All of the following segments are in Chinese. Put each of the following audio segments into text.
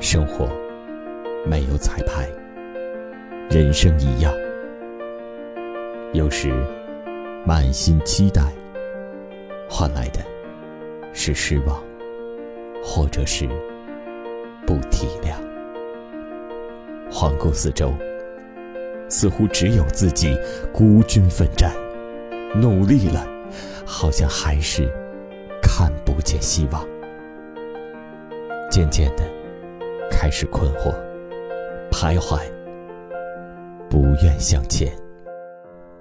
生活没有彩排，人生一样。有时满心期待，换来的是失望，或者是不体谅。环顾四周，似乎只有自己孤军奋战，努力了，好像还是看不见希望。渐渐的，开始困惑、徘徊，不愿向前。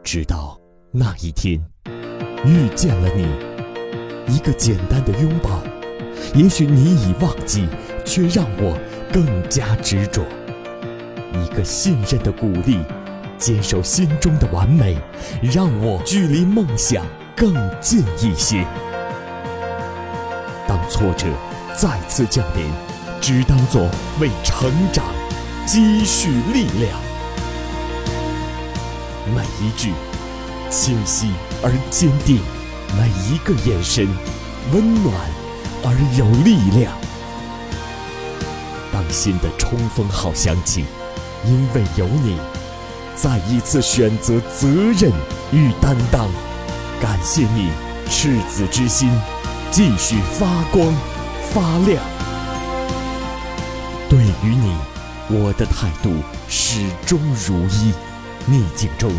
直到那一天，遇见了你，一个简单的拥抱，也许你已忘记，却让我更加执着。一个信任的鼓励，坚守心中的完美，让我距离梦想更近一些。当挫折再次降临，只当作为成长积蓄力量。每一句清晰而坚定，每一个眼神温暖而有力量。当新的冲锋号响起，因为有你，再一次选择责任与担当。感谢你赤子之心，继续发光发亮。对于你，我的态度始终如一。逆境中，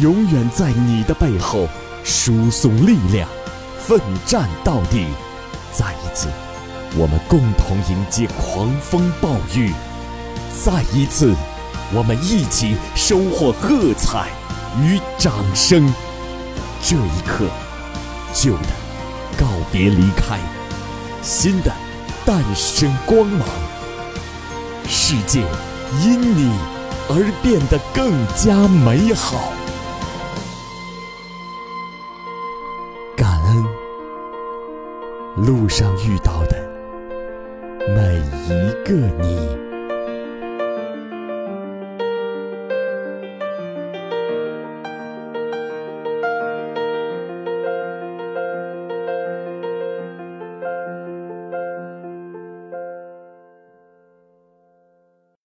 永远在你的背后输送力量，奋战到底。再一次，我们共同迎接狂风暴雨；再一次，我们一起收获喝彩与掌声。这一刻，旧的告别离开，新的诞生光芒。世界因你。而变得更加美好。感恩路上遇到的每一个你。